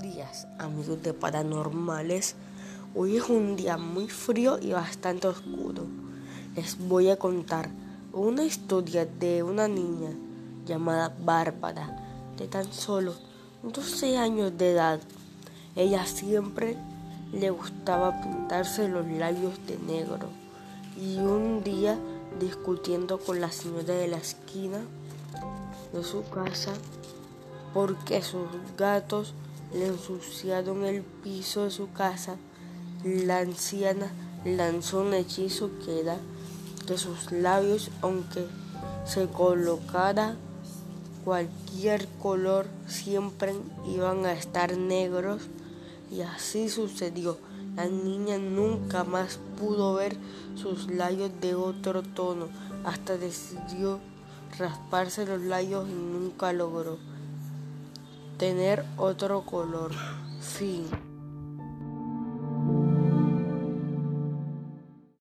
días, amigos de paranormales. Hoy es un día muy frío y bastante oscuro. Les voy a contar una historia de una niña llamada Bárbara, de tan solo 12 años de edad. Ella siempre le gustaba pintarse los labios de negro y un día discutiendo con la señora de la esquina de su casa porque sus gatos le ensuciaron el piso de su casa, la anciana lanzó un hechizo que era que sus labios, aunque se colocara cualquier color, siempre iban a estar negros. Y así sucedió. La niña nunca más pudo ver sus labios de otro tono, hasta decidió rasparse los labios y nunca logró tener otro color. Fin.